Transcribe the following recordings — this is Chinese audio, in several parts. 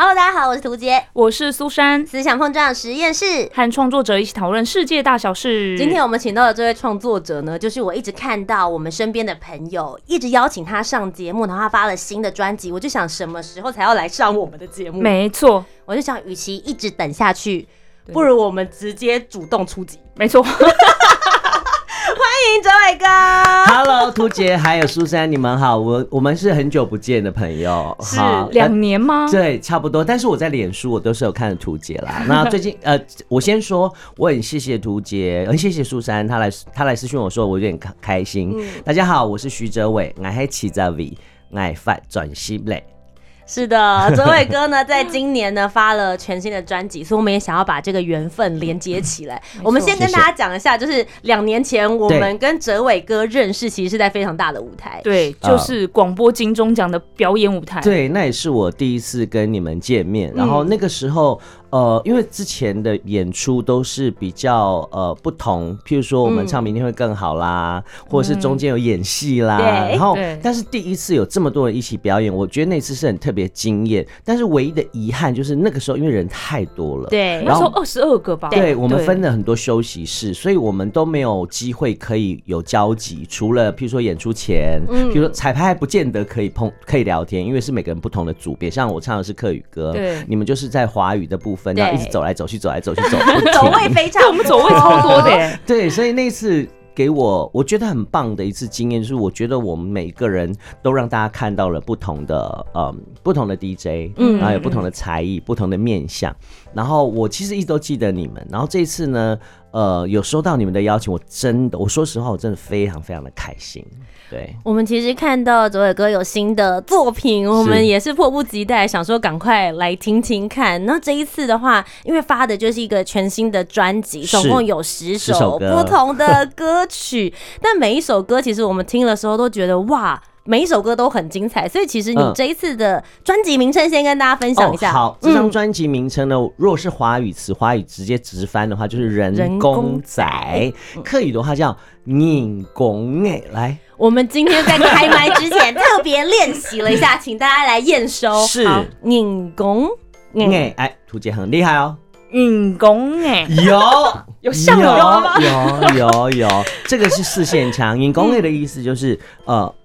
Hello，大家好，我是涂杰，我是苏珊，思想碰撞实验室。和创作者一起讨论世界大小事。今天我们请到的这位创作者呢，就是我一直看到我们身边的朋友一直邀请他上节目，然后他发了新的专辑，我就想什么时候才要来上我们的节目？没错，我就想，与其一直等下去，不如我们直接主动出击。没错。欢迎哲伟哥。Hello，涂杰还有苏珊，你们好，我我们是很久不见的朋友，是好两年吗？呃对，差不多。但是我在脸书我都是有看涂杰啦。那最近呃，我先说，我很谢谢涂杰，很谢谢苏珊，她来她来私讯我说我有点开开心。大家好，我是徐哲伟，我还起在 V，爱发转西嘞。是的，哲伟哥呢，在今年呢发了全新的专辑，所以我们也想要把这个缘分连接起来。我们先跟大家讲一下，就是两年前我们跟哲伟哥认识，其实是在非常大的舞台。对，就是广播金钟奖的表演舞台。对，那也是我第一次跟你们见面。然后那个时候，呃，因为之前的演出都是比较呃不同，譬如说我们唱明天会更好啦，或者是中间有演戏啦。对然后，但是第一次有这么多人一起表演，我觉得那次是很特别惊艳。但是唯一的遗憾就是那个时候因为人太多了。对那时候二十二个吧。对，我们分了很多休息室，所以我们都没有机会可以有交集。除了譬如说演出前，嗯譬如说彩排还不见得可以碰可以聊天，因为是每个人不同的组别。像我唱的是客语歌，对你们就是在华语的部分，对然后一直走来走去，走来走去，走 走位非常对，我们走位超多的耶。对，所以那次给我我觉得很棒的一次经验，就是我觉得我们每个人都让大家看到了不同的呃不同的 DJ，嗯然后有不同的才艺、不同的面相。然后我其实一直都记得你们，然后这一次呢，呃，有收到你们的邀请，我真的我说实话，我真的非常非常的开心。对，我们其实看到左伟哥有新的作品，我们也是迫不及待，想说赶快来听听看。那这一次的话，因为发的就是一个全新的专辑，总共有十十首不同的歌曲，但每一首歌其实我们听的时候都觉得哇。每一首歌都很精彩，所以其实你嗯这一次的专辑名称先跟大家分享一下。哦、好，这张嗯专辑名称呢，如果是华语词，华语直接直翻的话就是人人工工仔仔，客语的话叫拧工哎，来。我们今天在开麦之前特别练习了一下，请大家来验收。是好拧弓，嗯哎哎，图姐很厉害哦。运功哎，有有像有吗有有有，这个是四线腔。引弓类的意思就是呃华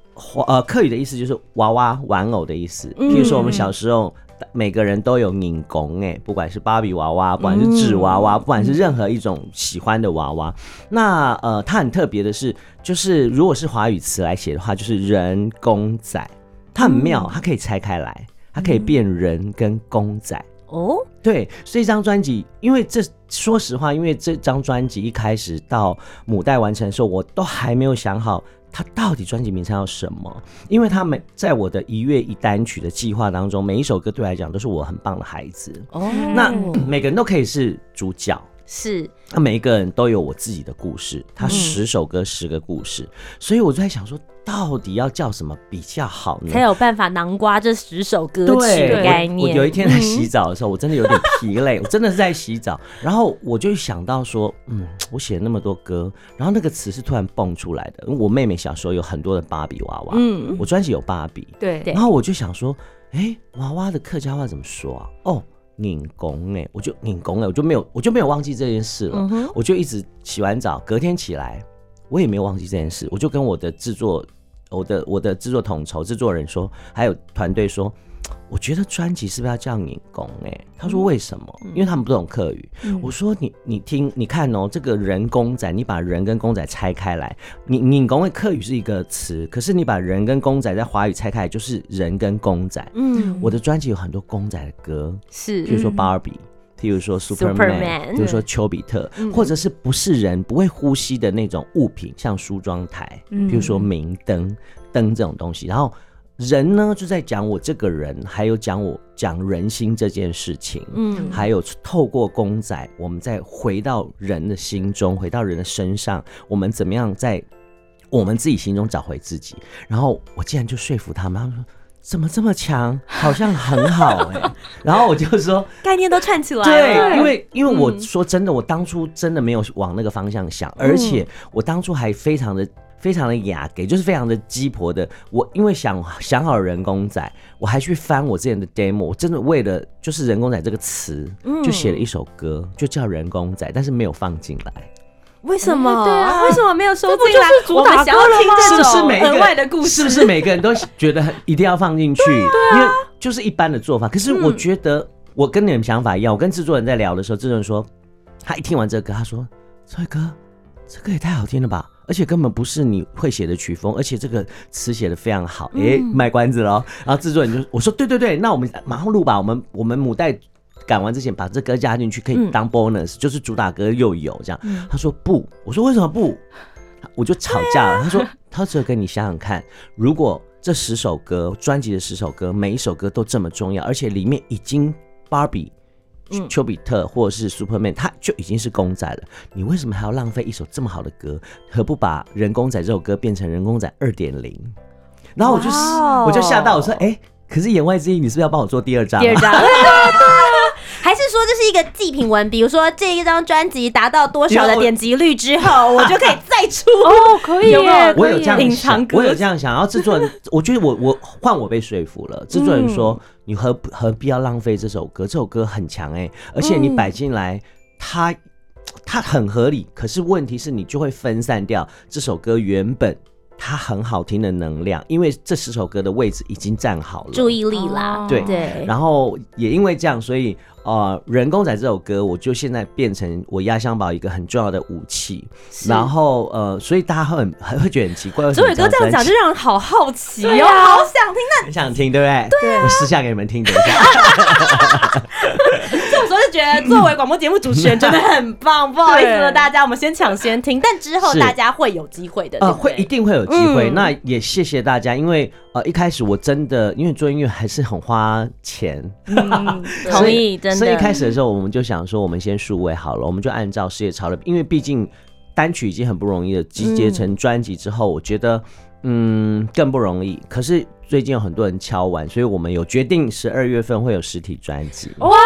呃客语的意思就是娃娃玩偶的意思。譬如说我们小时候。每个人都有拧弓哎，不管是芭比娃娃，不管是纸娃娃，不管是任何一种喜欢的娃娃。那呃，它很特别的是，就是如果是华语词来写的话，就是人公仔，它很妙，它可以拆开来，它可以变人跟公仔。哦，对，所以这张专辑，因为这说实话，因为这张专辑一开始到母带完成的时候，我都还没有想好它到底专辑名称要什么，因为他每在我的一月一单曲的计划当中，每一首歌对我来讲都是我很棒的孩子，哦，那每个人都可以是主角。是那每一个人都有我自己的故事，他十首歌十个故事，所以我就在想说，到底要叫什么比较好呢？才有办法囊括这十首歌曲对的概我我念。有一天在洗澡的时候，我真的有点疲累，我真的是在洗澡，然后我就想到说，嗯，我写了那么多歌，然后那个词是突然蹦出来的。因为我妹妹小时候有很多的芭比娃娃，嗯，我专辑有芭比，对对然后我就想说，哎，娃娃的客家话怎么说啊？哦。拧工哎，我就拧工哎，我就没有，我就没有忘记这件事了。嗯我就一直洗完澡，隔天起来，我也没有忘记这件事。我就跟我的制作，我的我的制作统筹制作人说，还有团队说，我觉得专辑是不是要叫拧弓？哎，他说为什么？因为他们不懂客语。我说你你听你看哦，这个人公仔，你把人跟公仔拆开来，拧拧弓的客语是一个词，可是你把人跟公仔在华语拆开来，就是人跟公仔。嗯，我的专辑有很多公仔的歌，是譬如说芭比。譬如说 Superman，Superman 譬如说丘比特，或者是不是人不会呼吸的那种物品，像梳妆台，嗯譬如说明灯、灯这种东西。然后人呢就在讲我这个人，还有讲我讲人心这件事情，嗯还有透过公仔，我们再回到人的心中，回到人的身上，我们怎么样在我们自己心中找回自己？然后我竟然就说服他们，他们说怎么这么强，好像很好哎、然后我就说。概念都串起来了。对，因为因为我嗯说真的，我当初真的没有往那个方向想，而且我当初还非常的。非常的雅给，就是非常的鸡婆的。我因为想想好人工仔，我还去翻我之前的 demo，我真的为了就是人工仔这个词，就写了一首歌，就叫人工仔，但是没有放进来。为什么？对啊为什么没有收这不进来？就是主打我们想要歌了吗听这是不是种每一个额外的故事？是不是每个人都觉得一定要放进去？因为就是一般的做法。可是我觉得我跟你们想法一样，我跟制作人在聊的时候，制作人说，他一听完这个歌，他说：“帅哥，这歌也太好听了吧！”而且根本不是你会写的曲风，而且这个词写的非常好。诶，卖关子喽。然后制作人就我说：“对对对，那我们马上录吧。我们我们母带赶完之前把这歌加进去，可以当 bonus，、就是主打歌又有这样。他说不，我说为什么不？我就吵架了。他说：“他这个你想想看，如果这十首歌专辑的十首歌，每一首歌都这么重要，而且里面已经 Barbie。”丘比特或者是 Superman，他就已经是公仔了。你为什么还要浪费一首这么好的歌？何不把人工仔这首歌变成人工仔二点零？然后我就我就吓到，我说：“哎、可是言外之意，你是不是要帮我做第二张？”第二张。还是说这是一个祭品文？比如说这一张专辑达到多少的点击率之后，我就可以再出。哦，可以我有这样隐想藏，我有这样想，然后制作人，我觉得我我换我被说服了。制作人说，你何何必要浪费这首歌？这首歌很强哎、而且你摆进来，它它很合理。可是问题是你就会分散掉这首歌原本它很好听的能量，因为这十首歌的位置已经站好了。注意力啦，哦对对，然后也因为这样，所以呃，人工仔这首歌，我就现在变成我压箱宝一个很重要的武器。然后呃，所以大家会很很会觉得很奇怪，周伟哥这样讲就让人好好奇哦，啊好想听。那很想听，对不对？对、我私下给你们听，等一下。这种时候就觉得作为广播节目主持人真的很棒，不好意思了大家，我们先抢先听，但之后大家会有机会的，对呃，会一定会有机会。嗯。那也谢谢大家，因为呃一开始我真的因为做音乐还是很花钱，嗯，同意，真的。所以一开始的时候我们就想说，我们先数位好了，我们就按照事业潮流，因为毕竟单曲已经很不容易了，集结成专辑之后，我觉得嗯更不容易。可是最近有很多人敲完，所以我们有决定十二月份会有实体专辑。哦哇，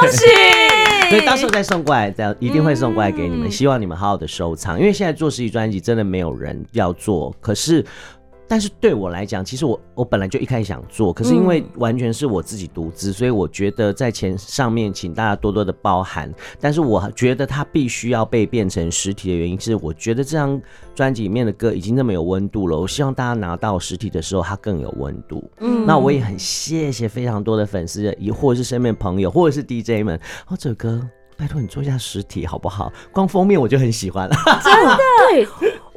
恭喜！所以到时候再送过来，再一定会送过来给你们，嗯希望你们好好的收藏。因为现在做实体专辑真的没有人要做，可是。但是对我来讲，其实我我本来就一开始想做，可是因为完全是我自己独资，所以我觉得在钱上面请大家多多的包涵。但是我觉得它必须要被变成实体的原因是，我觉得这张专辑里面的歌已经那么有温度了，我希望大家拿到实体的时候它更有温度。嗯那我也很谢谢非常多的粉丝，也或者是身边朋友，或者是 DJ 们，哦，这首歌拜托你做一下实体好不好？光封面我就很喜欢了，对，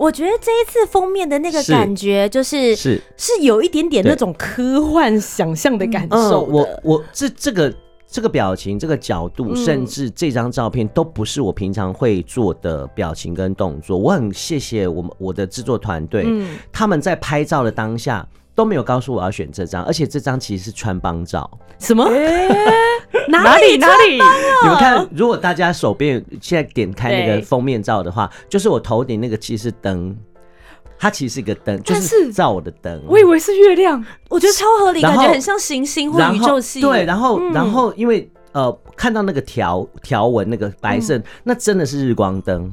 我觉得这一次封面的那个感觉，就是是。是有一点点那种科幻想象的感受嗯，我。我这这个这个表情、这个角度，嗯甚至这张照片，都不是我平常会做的表情跟动作。我很谢谢我们我的制作团队，嗯他们在拍照的当下都没有告诉我要选这张，而且这张其实是穿帮照。什么？哪 哪里里哪里？你们看，如果大家手边现在点开那个封面照的话，就是我头顶那个其实是灯，它其实是一个灯，就但是是照我的灯。我以为是月亮，我觉得超合理，感觉很像行星或宇宙系。对，然后、嗯然后因为呃看到那个条条纹那个白色，那真的是日光灯。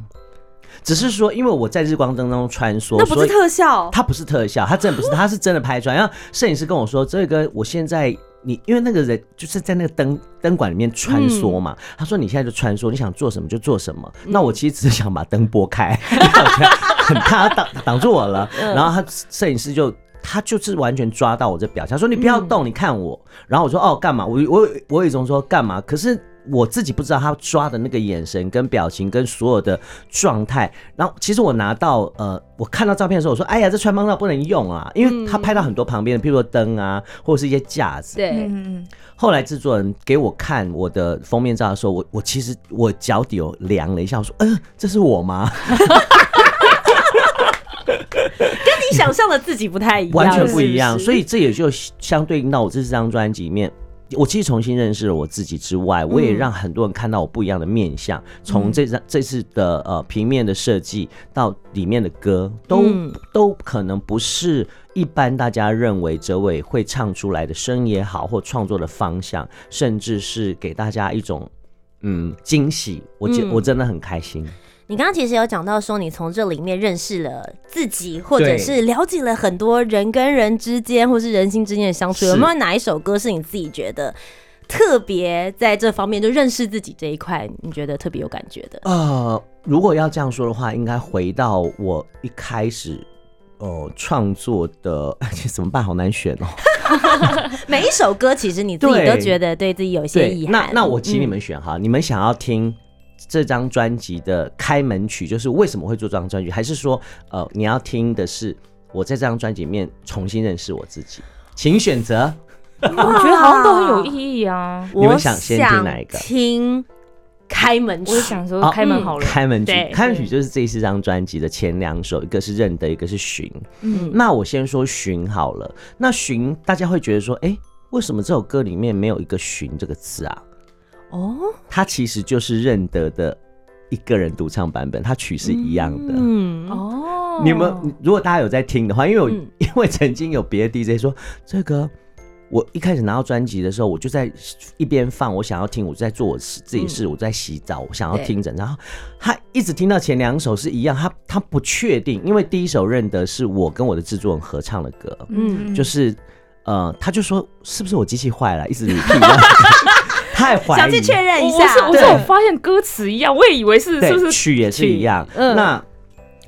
只是说，因为我在日光灯当中穿梭，那不是特效，它不是特效，它真的不是，它是真的拍出来。然后摄影师跟我说，这个我现在你因为那个人就是在那个灯灯管里面穿梭嘛，他说你现在就穿梭，你想做什么就做什么。那我其实只是想把灯拨开，很怕他挡挡住我了。然后他摄影师就。他就是完全抓到我这表情，他说你不要动，你看我。然后我说哦干嘛？我我我有一种说干嘛？可是我自己不知道他抓的那个眼神跟表情跟所有的状态。然后其实我拿到呃，我看到照片的时候，我说哎呀，这穿帮照不能用啊，因为他拍到很多旁边的，譬如说灯啊，或者是一些架子。对，嗯嗯后来制作人给我看我的封面照的时候，我我其实我脚底有凉了一下，我说嗯、呃，这是我吗？跟你想象的自己不太一样，完全不一样。是是所以这也就相对应到我这张专辑里面。我其实重新认识了我自己之外，我也让很多人看到我不一样的面相。从这张这次的呃平面的设计到里面的歌，都、嗯都可能不是一般大家认为哲伟会唱出来的声也好，或创作的方向，甚至是给大家一种嗯惊喜。我觉、嗯我真的很开心。你刚刚其实有讲到说，你从这里面认识了自己，或者是了解了很多人跟人之间，或是人心之间的相处。有没有哪一首歌是你自己觉得特别在这方面就认识自己这一块，你觉得特别有感觉的？呃，如果要这样说的话，应该回到我一开始。呃，创作的 怎么办？好难选哦。每一首歌，其实你自己都觉得对自己有一些对遗，憾。那那我请你嗯们选哈，你们想要听这张专辑的开门曲，就是为什么会做这张专辑，还是说呃你要听的是我在这张专辑里面重新认识我自己？请选择。我觉得好像都很有意义啊。你们想先听哪一个听开门曲我。也想说开门好了，开门曲，开门曲就是这四张专辑的前两首，一个是认得，一个是寻。嗯那我先说寻好了。那寻大家会觉得说，哎、为什么这首歌里面没有一个寻这个字啊？哦，它其实就是认得的一个人独唱版本，它曲是一样的。嗯，哦，你们如果大家有在听的话，因为我、嗯。因为曾经有别的 DJ 说这个。我一开始拿到专辑的时候，我就在一边放，我想要听，我在做我自己事，我在洗澡，我想要听着。然后他一直听到前两首是一样，他他不确定，因为第一首认得是我跟我的制作人合唱的歌，嗯。就是呃，他就说是不是我机器坏了，一直 repeat 这样他还怀疑，想去确认一下。我我是我是我发现歌词一样，我也以为是是不是？曲也是一样。嗯。那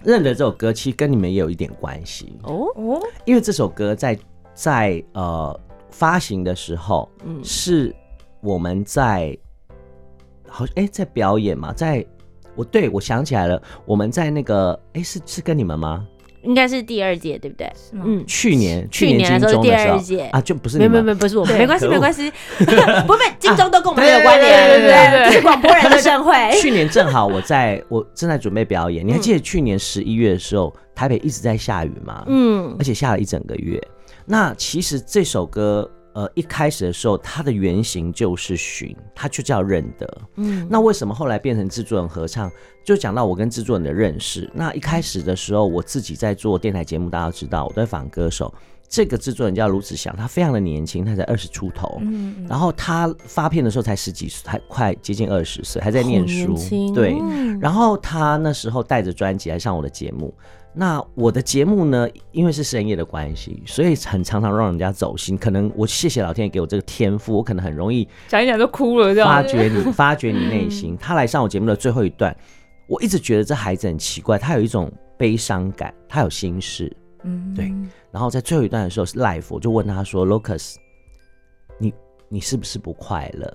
认得这首歌，其实跟你们也有一点关系，哦，哦，因为这首歌在在呃发行的时候，嗯。是我们在好哎、在表演嘛，在我对我想起来了，我们在那个哎、是是跟你们吗？应该是第二届，对不对？是吗？嗯，去年去年的时候第二届啊，就不是没有没有没有不是我们，没关系没关系，不不金钟都跟我们没有关联，对对对对这是广播人的盛会。去年正好我在我正在准备表演，你还 记得去年十一月的时候，台北一直在下雨吗？嗯而且下了一整个月。那其实这首歌，呃，一开始的时候，它的原型就是寻，它就叫认得。嗯，那为什么后来变成制作人合唱？就讲到我跟制作人的认识。那一开始的时候，我自己在做电台节目，大家都知道，我在访歌手。这个制作人叫卢子祥，他非常的年轻，他才二十出头。嗯，然后他发片的时候才十几岁，还快接近二十岁，还在念好书对，嗯然后他那时候带着专辑来上我的节目。那我的节目呢，因为是深夜的关系，所以很常常让人家走心。可能我谢谢老天爷给我这个天赋，我可能很容易讲一讲就哭了这样。发觉你，发觉你内心。他来上我节目的最后一段，我一直觉得这孩子很奇怪，他有一种悲伤感，他有心事。嗯，对然后在最后一段的时候是 live，我就问他说：“Lucas，你你是不是不快乐？”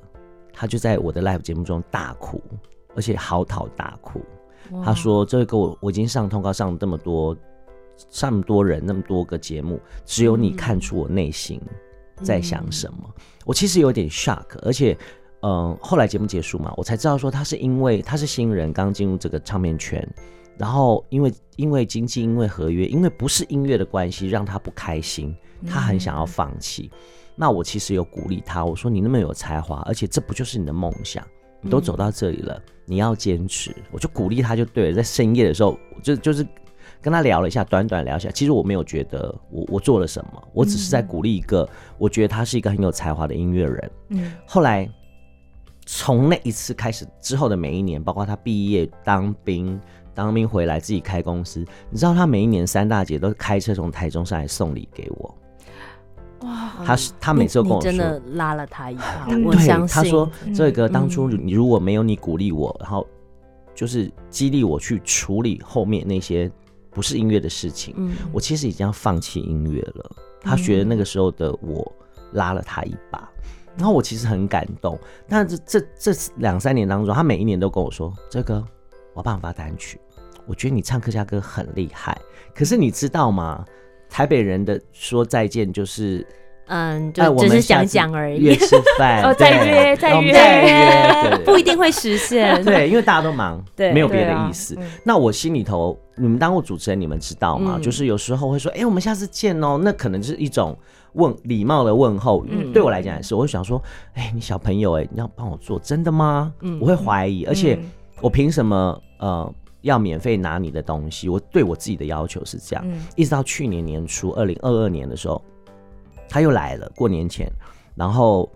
他就在我的 live 节目中大哭，而且嚎啕大哭。他说：“这个，我我已经上通告上了这么多，上么多人，那么多个节目，只有你看出我内心在想什么。我其实有点 shock，而且，嗯、后来节目结束嘛，我才知道说他是因为他是新人，刚进入这个唱片圈，然后因为因为经济，因为合约，因为不是音乐的关系，让他不开心，他很想要放弃。那我其实有鼓励他，我说你那么有才华，而且这不就是你的梦想？你都走到这里了，你要坚持。我就鼓励他就对了。在深夜的时候，我就就是跟他聊了一下，短短聊一下。其实我没有觉得我我做了什么，我只是在鼓励一个我觉得他是一个很有才华的音乐人。嗯，后来从那一次开始之后的每一年，包括他毕业、当兵、当兵回来自己开公司，你知道他每一年三大节都开车从台中上来送礼给我。哇，他是他每次都跟我说，真的拉了他一把，嗯 我对，相信。他说这个当初如果没有你鼓励我，然后就是激励我去处理后面那些不是音乐的事情，嗯我其实已经要放弃音乐了。他觉得那个时候的我拉了他一把，然后我其实很感动。但是这这这两三年当中，他每一年都跟我说：“这个我要帮你发单曲，我觉得你唱客家歌很厉害。可是你知道吗？台北人的说再见就是嗯，哎就只是讲讲而约已，吃饭，哦再对约再约再约，不一定会实现。对，因为大家都忙，对没有别的意思。嗯那我心里头，你们当过主持人，你们知道吗？嗯就是有时候会说，哎、我们下次见哦，那可能是一种问礼貌的问候语。嗯对我来讲也是，我会想说，哎、你小朋友、哎，你要帮我做，真的吗？嗯我会怀疑，而且嗯我凭什么呃要免费拿你的东西？我对我自己的要求是这样。嗯一直到去年年初，二零二二年的时候，他又来了，过年前，然后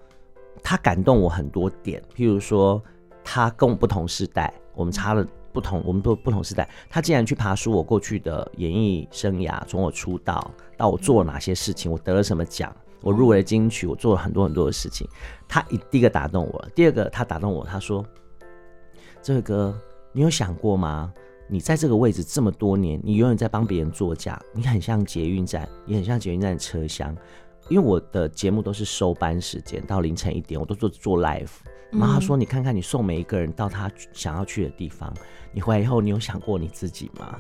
他感动我很多点，譬如说他跟我不同时代，我们差了不同，我们都不同时代，他竟然去爬书我过去的演艺生涯，从我出道到我做了哪些事情，我得了什么奖。我入围了金曲，我做了很多很多的事情。他一第一个打动我，第二个他打动我，他说：“这位哥，你有想过吗？你在这个位置这么多年，你永远在帮别人作假，你很像捷运站，也很像捷运站的车厢。因为我的节目都是收班时间到凌晨一点，我都做做 live。然后他说：“你看看，你送每一个人到他想要去的地方，你回来以后，你有想过你自己吗？”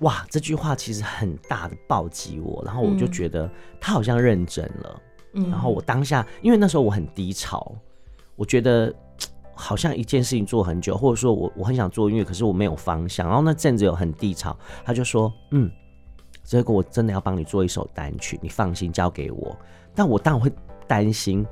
哇，这句话其实很大的暴击我，然后我就觉得他好像认真了。嗯然后我当下，因为那时候我很低潮，我觉得好像一件事情做很久，或者说我我很想做音乐，可是我没有方向。然后那阵子有很低潮，他就说：“嗯，这个我真的要帮你做一首单曲，你放心交给我。”但我当然会担心，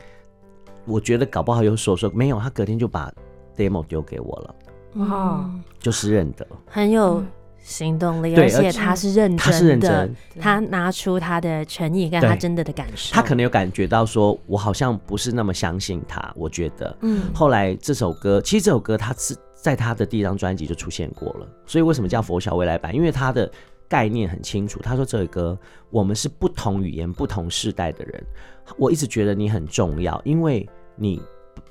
我觉得搞不好有说说没有，他隔天就把 demo 丢给我了，哇嗯就是认得，很有行动力，而且他是认真的，他是认真，他拿出他的诚意跟他真的的感受，他可能有感觉到说，我好像不是那么相信他，我觉得。嗯后来这首歌，其实这首歌他是在他的第一张专辑就出现过了，所以为什么叫佛小未来版？因为他的概念很清楚。他说这个歌我们是不同语言、不同世代的人，我一直觉得你很重要，因为你。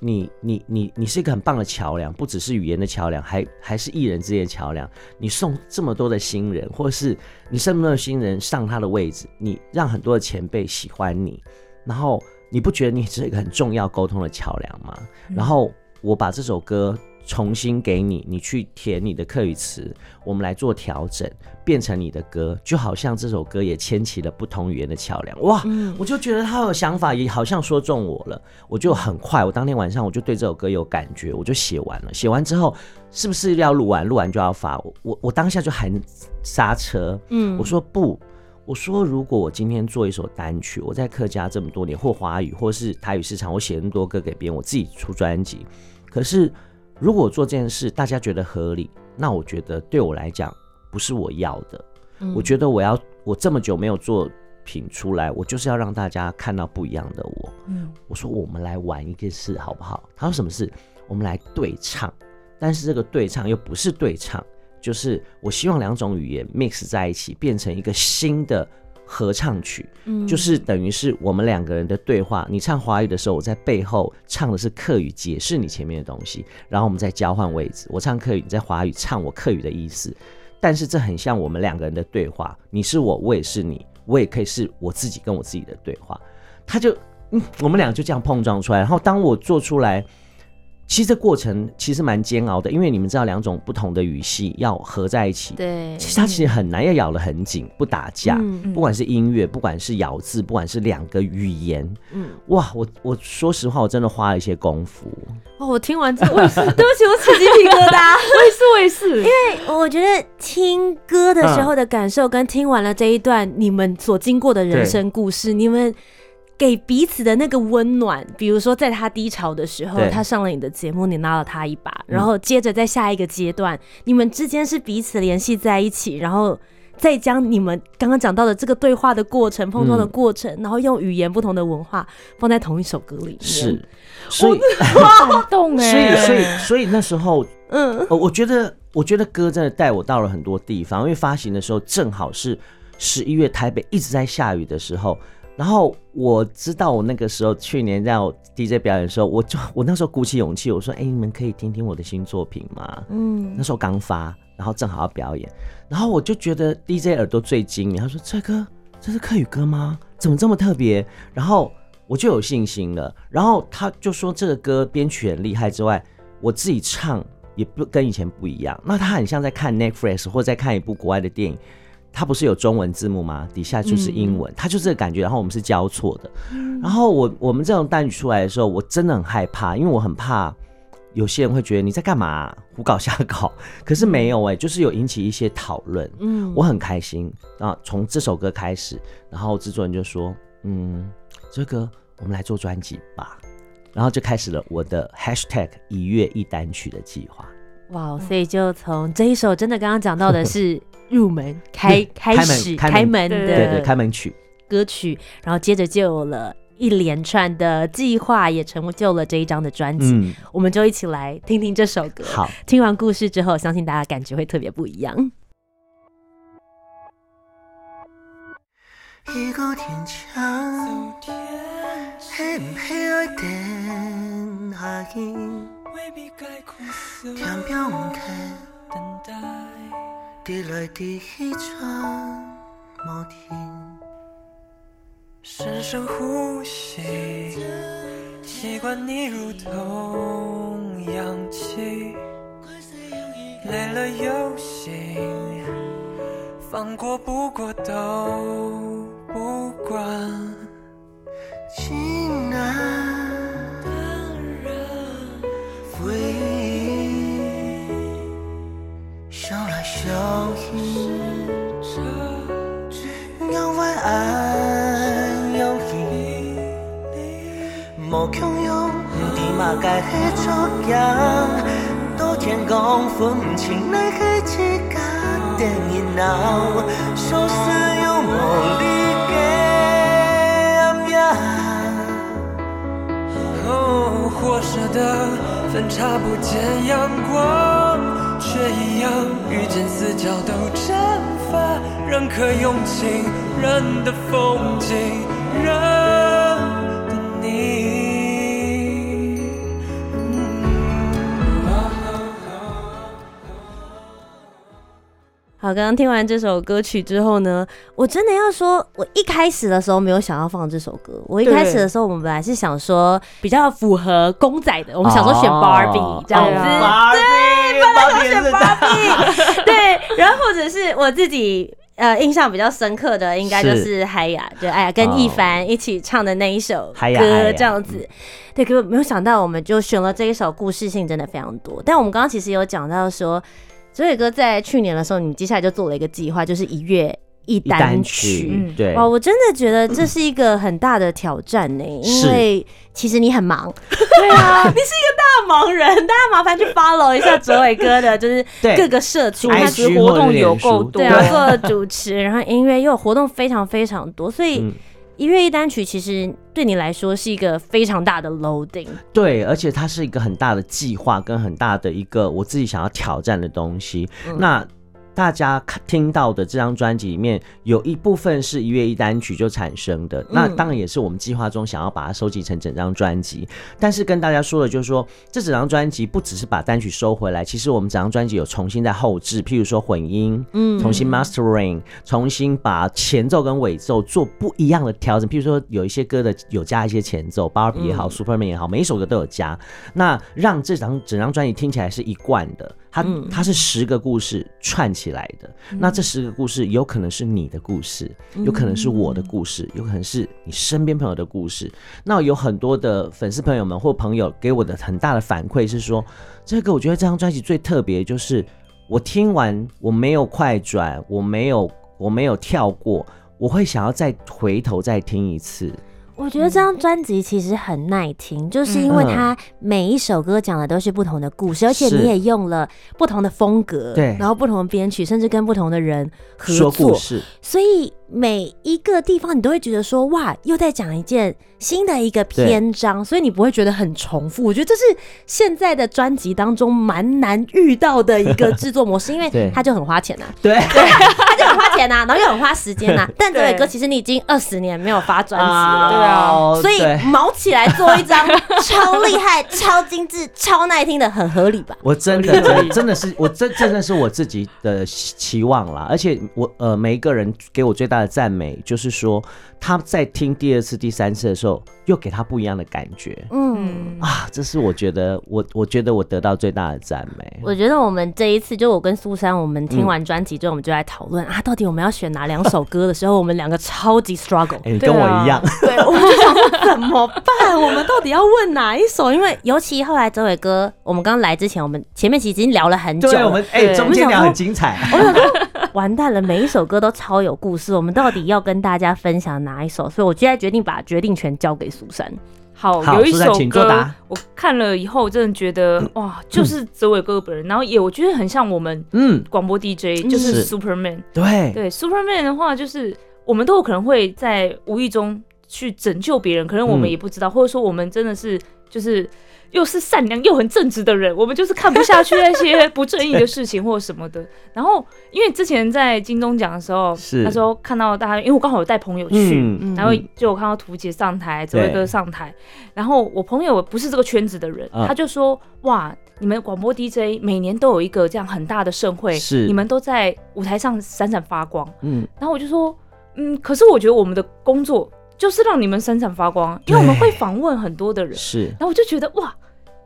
你你你你是一个很棒的桥梁，不只是语言的桥梁，还还是艺人之间的桥梁。你送这么多的新人，或者是你这么多的新人上他的位置，你让很多的前辈喜欢你，然后你不觉得你是一个很重要沟通的桥梁吗？然后我把这首歌重新给你，你去填你的课语词，我们来做调整，变成你的歌，就好像这首歌也牵起了不同语言的桥梁。哇，嗯我就觉得他有想法，也好像说中我了。我就很快，我当天晚上我就对这首歌有感觉，我就写完了。写完之后，是不是要录完？录完就要发？我我我当下就喊刹车，嗯我说不，我说如果我今天做一首单曲，我在客家这么多年，或华语或是台语市场，我写那么多歌给别人，我自己出专辑。可是如果我做这件事，大家觉得合理，那我觉得对我来讲不是我要的。嗯我觉得我要我这么久没有作品出来，我就是要让大家看到不一样的我。嗯我说我们来玩一个事好不好？他说什么事？我们来对唱，但是这个对唱又不是对唱，就是我希望两种语言 mix 在一起，变成一个新的合唱曲，嗯就是等于是我们两个人的对话。你唱华语的时候，我在背后唱的是客语，解释你前面的东西，然后我们再交换位置。我唱客语，你在华语唱我客语的意思。但是这很像我们两个人的对话，你是我，我也是你，我也可以是我自己跟我自己的对话。他就，嗯，我们俩就这样碰撞出来。然后当我做出来，其实这过程其实蛮煎熬的，因为你们知道两种不同的语系要合在一起，对，其实它其实很难，要咬得很紧，不打架。嗯不管是音乐，不管是咬字，不管是两个语言，嗯，哇，我我说实话，我真的花了一些功夫。哦，我听完之后，我也是，对不起，我起鸡皮疙瘩。我也是，我也是，因为我觉得听歌的时候的感受，跟听完了这一段你们所经过的人生故事，你们给彼此的那个温暖，比如说在他低潮的时候，他上了你的节目，你拉了他一把，然后接着在下一个阶段，你们之间是彼此联系在一起，然后。再将你们刚刚讲到的这个对话的过程、碰撞的过程，然后用语言不同的文化放在同一首歌里面，是，所以感动所以哎，所以所以那时候，嗯呃，我觉得我觉得歌真的带我到了很多地方，因为发行的时候正好是十一月台北一直在下雨的时候。然后我知道我那个时候去年在我 DJ 表演的时候，我就我那时候鼓起勇气，我说：“哎、你们可以听听我的新作品吗？”嗯那时候刚发，然后正好要表演，然后我就觉得 DJ 耳朵最精明，他说：“这歌这是客语歌吗？怎么这么特别？”然后我就有信心了。然后他就说这个歌编曲很厉害之外，我自己唱也不跟以前不一样。那他很像在看 Netflix 或在看一部国外的电影。它不是有中文字幕吗？底下就是英文，它就这个感觉。然后我们是交错的。然后我我们这种单曲出来的时候，我真的很害怕，因为我很怕有些人会觉得你在干嘛、胡搞瞎搞。可是没有哎、就是有引起一些讨论。嗯我很开心啊！从这首歌开始，然后制作人就说：“嗯，这个我们来做专辑吧。”然后就开始了我的 hashtag 一月一单曲的计划。哇，所以就从这一首真的刚刚讲到的是入门开开开门始开门开门对对开门曲。歌曲，然后接着就有了一连串的计划，也成就了这一张的专辑。嗯，我们就一起来听听这首歌。好，听完故事之后，相信大家感觉会特别不一样。一个天长，黑唔黑爱等下影，天边唔开，滴来滴去转无停。深深呼吸，习惯你如同氧气，累了又醒。放过不过都不管。情难你嘛该去做样，都天公分唔清你去自家的热闹，说是有魔力嘅暗夜。哦，或舍得分叉不见阳光，却一样遇见死角都蒸发，认可用情人的风景，人好，刚刚听完这首歌曲之后呢，我真的要说，我一开始的时候没有想要放这首歌。我一开始的时候，我们本来是想说比较符合公仔的，我们想说选哦 Barbie 这样子，对啊芭比，芭比是大。对，然后或者是我自己。呃，印象比较深刻的应该就是是海雅，就哎呀跟一凡一起唱的那一首歌这样子。对，可没有想到我们就选了这一首，故事性真的非常多。但我们刚刚其实有讲到说，哲伟哥在去年的时候，你接下来就做了一个计划，就是一月一一单单曲。曲。嗯，对。哇，，我真的觉得这是一个很大的挑战呢，因是。为其实你很忙，对啊，你是一个大忙人，大家麻烦去 follow 一下哲伟哥的，就是各个社群，他其实活动有够多对啊，做主持，然后音乐又有活动非常非常多，所以嗯。一月一单曲其实对你来说是一个非常大的 loading。对，而且它是一个很大的计划，跟很大的一个我自己想要挑战的东西。那大家看听到的这张专辑里面，有一部分是一月一单曲就产生的，那当然也是我们计划中想要把它收集成整张专辑。但是跟大家说的就是说，这整张专辑不只是把单曲收回来，其实我们整张专辑有重新在后置，譬如说混音，嗯重新 mastering，重新把前奏跟尾奏做不一样的调整。譬如说有一些歌的有加一些前奏，Barbie 也好、Superman 也好，每一首歌都有加，那让这张整张专辑听起来是一贯的。它它是十个故事串起来的，那这十个故事有可能是你的故事，有可能是我的故事，有可能是你身边朋友的故事。那有很多的粉丝朋友们或朋友给我的很大的反馈是说，这个我觉得这张专辑最特别就是我听完我没有快转，我没有我没有跳过，我会想要再回头再听一次。我觉得这张专辑其实很耐听，就是因为它每一首歌讲的都是不同的故事，而且你也用了不同的风格，对。然后不同的编曲，甚至跟不同的人合作，事，所以每一个地方你都会觉得说，哇，又在讲一件新的一个篇章，所以你不会觉得很重复。我觉得这是现在的专辑当中蛮难遇到的一个制作模式，因为对它就很花钱呐、对，它就很花钱呐、然后又很花时间呐、但这对首歌其实你已经二十年没有发专辑了。对 啊哦所以毛起来做一张超厉害、超精致、超耐听的，很合理吧？我真的真真的是我真真的是我自己的期望啦，而且我呃每一个人给我最大的赞美就是说，他在听第二次、第三次的时候，又给他不一样的感觉嗯。啊！这是我觉得我我觉得我得到最大的赞美。我觉得我们这一次，就我跟苏珊，我们听完专辑之后，我们就在讨论、啊，到底我们要选哪两首歌的时候，我们两个超级 struggle。哎、你跟我一样，对，我们就想说怎么办？我们到底要问哪一首？因为尤其后来哲伟哥，我们刚来之前，我们前面其实已经聊了很久对，我们哎、对中间聊很精彩。我想说，完蛋了，每一首歌都超有故事，我们到底要跟大家分享哪一首？所以我现在决定把决定权交给苏珊。好，好有一首歌答我看了以后，真的觉得 哇，就是泽伟哥本人，然后也我觉得很像我们嗯，广播 DJ，就是是 Superman。对，对，Superman 的话，就是我们都有可能会在无意中去拯救别人，可能我们嗯也不知道，或者说我们真的是就是又是善良又很正直的人，我们就是看不下去那些不正义的事情或者什么的。然后，因为之前在金钟奖的时候，是那时候看到大家，因为我刚好有带朋友去，嗯然后就有看到图姐上台，泽威哥上台，然后我朋友不是这个圈子的人，嗯他就说哇。你们广播 DJ 每年都有一个这样很大的盛会，是你们都在舞台上闪闪发光。嗯，然后我就说，嗯，可是我觉得我们的工作就是让你们闪闪发光，因为我们会访问很多的人。是，然后我就觉得哇，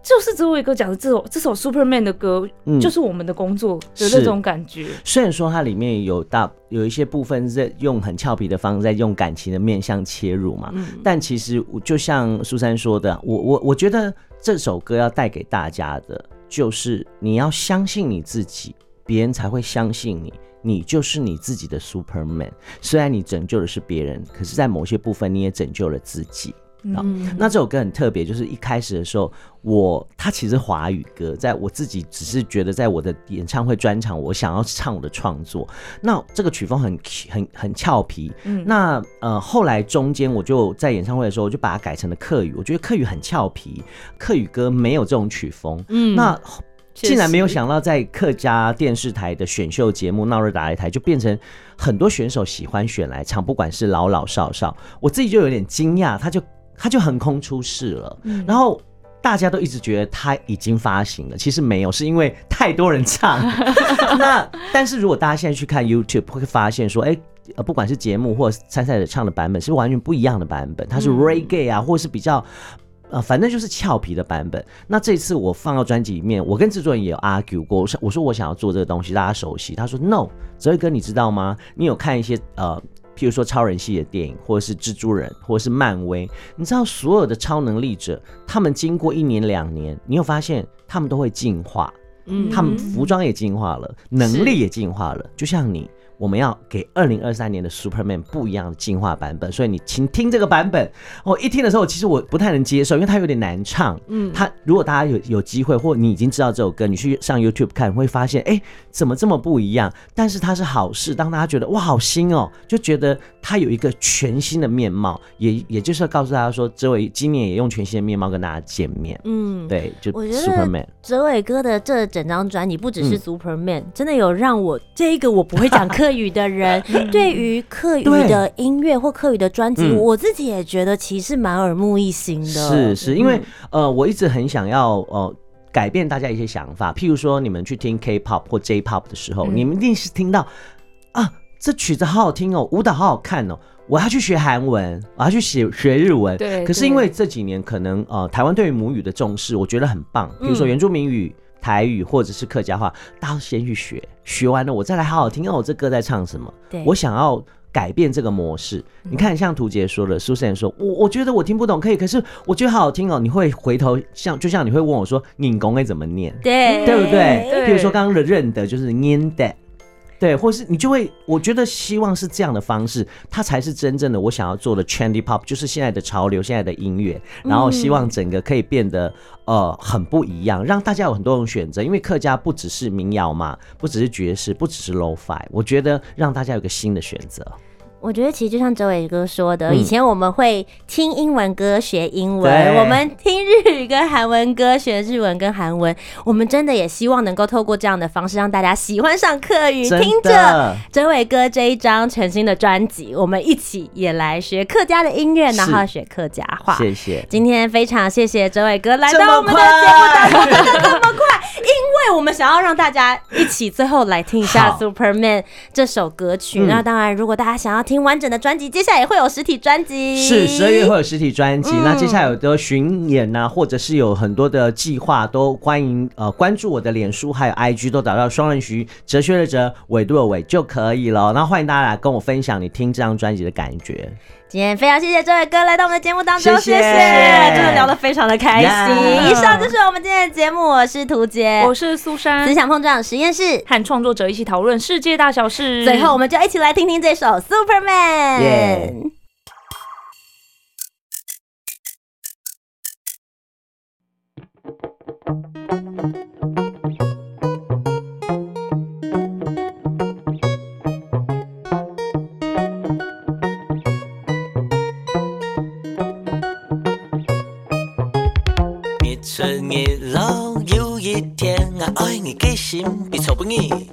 就是这位哥讲的这首这首 Superman 的歌，嗯就是我们的工作的那种感觉。虽然说它里面有大有一些部分是在用很俏皮的方式，在用感情的面向切入嘛，嗯但其实我就像苏珊说的，我我我觉得这首歌要带给大家的，就是你要相信你自己，别人才会相信你。你就是你自己的 Superman，虽然你拯救的是别人，可是，在某些部分你也拯救了自己。嗯，那这首歌很特别，就是一开始的时候，我它其实华语歌，在我自己只是觉得，在我的演唱会专场，我想要唱我的创作。那这个曲风很 很很俏皮。嗯那呃，后来中间我就在演唱会的时候，我就把它改成了客语。我觉得客语很俏皮，客语歌没有这种曲风。嗯那竟然没有想到，在客家电视台的选秀节目《闹热打擂台》，就变成很多选手喜欢选来唱，不管是老老少少，我自己就有点惊讶，他就他就横空出世了，嗯然后。大家都一直觉得他已经发行了，其实没有，是因为太多人唱。那但是如果大家现在去看 YouTube，会发现说，哎、呃，不管是节目或参赛者唱的版本是完全不一样的版本，它是嗯 reggae 啊，或是比较呃，反正就是俏皮的版本。那这次我放到专辑里面，我跟制作人也有 argue 过，我说我说我想要做这个东西，大家熟悉。他说 no，泽宇哥你知道吗？你有看一些呃，譬如说超人系的电影，或者是蜘蛛人，或者是漫威，你知道所有的超能力者，他们经过一年两年，你有发现他们都会进化，嗯他们服装也进化了，能力也进化了，就像你。我们要给二零二三年的 Superman 不一样的进化版本，所以你请听这个版本。我一听的时候，其实我不太能接受，因为它有点难唱。嗯，它如果大家有有机会，或你已经知道这首歌，你去上 YouTube 看，会发现，哎、怎么这么不一样？但是它是好事，当大家觉得哇好新哦，就觉得它有一个全新的面貌，也也就是要告诉大家说，这位今年也用全新的面貌跟大家见面。嗯，对，就 Superman。哲伟哥的这整张专辑不只是嗯。Superman，、真的有让我这一个我不会讲客语的人，对于客语的音乐或客语的专辑，嗯。我自己也觉得其实蛮耳目一新的。是是，因为嗯。呃，我一直很想要呃。改变大家一些想法，譬如说，你们去听 K-pop 或 J-pop 的时候，嗯。你们一定是听到啊，这曲子好好听哦，舞蹈好好看哦，我要去学韩文，我要去学学日文。对可是因为这几年可能呃，台湾对于母语的重视，我觉得很棒。比如说嗯原住民语、台语或者是客家话，大家先去学，学完了我再来好好听哦，我这歌在唱什么。对，我想要改变这个模式。你看，像图杰说的，苏珊说，我我觉得我听不懂，可以，可是我觉得好好听哦。你会回头像，就像你会问我说，拧公该怎么念，对对不对？对比如说刚刚的认得就是念的。对，或是你就会，我觉得希望是这样的方式，它才是真正的我想要做的 trendy pop，就是现在的潮流，现在的音乐，然后希望整个可以变得呃很不一样，让大家有很多种选择。因为客家不只是民谣嘛，不只是爵士，不只是 low fi，我觉得让大家有个新的选择。我觉得其实就像周伟哥说的，嗯以前我们会听英文歌学英文，对我们听日语跟韩文歌学日文跟韩文，我们真的也希望能够透过这样的方式让大家喜欢上课语，听着的，哲伟哥这一张全新的专辑，我们一起也来学客家的音乐，然后学客家话。谢谢。今天非常谢谢周伟哥来到我们的节目当中，真的这么快，因为我们想想要让大家一起最后来听一下《Superman》这首歌曲。那当然，如果大家想要听完整的专辑，接下来也会有实体专辑。是十二月会有实体专辑。那接下来有的巡演呐，或者是有很多的计划，都欢迎呃关注我的脸书还有 IG，都找到双人徐哲学的哲纬度的纬就可以了。那欢迎大家来跟我分享你听这张专辑的感觉。今天非常谢谢这位哥来到我们的节目当中，谢谢，真的聊得非常的开心。以上就是我们今天的节目，我是涂杰，我是苏珊，思想碰撞实验室和创作者一起讨论世界大小事。最后，我们就一起来听听这首《Superman》。比错不易又加一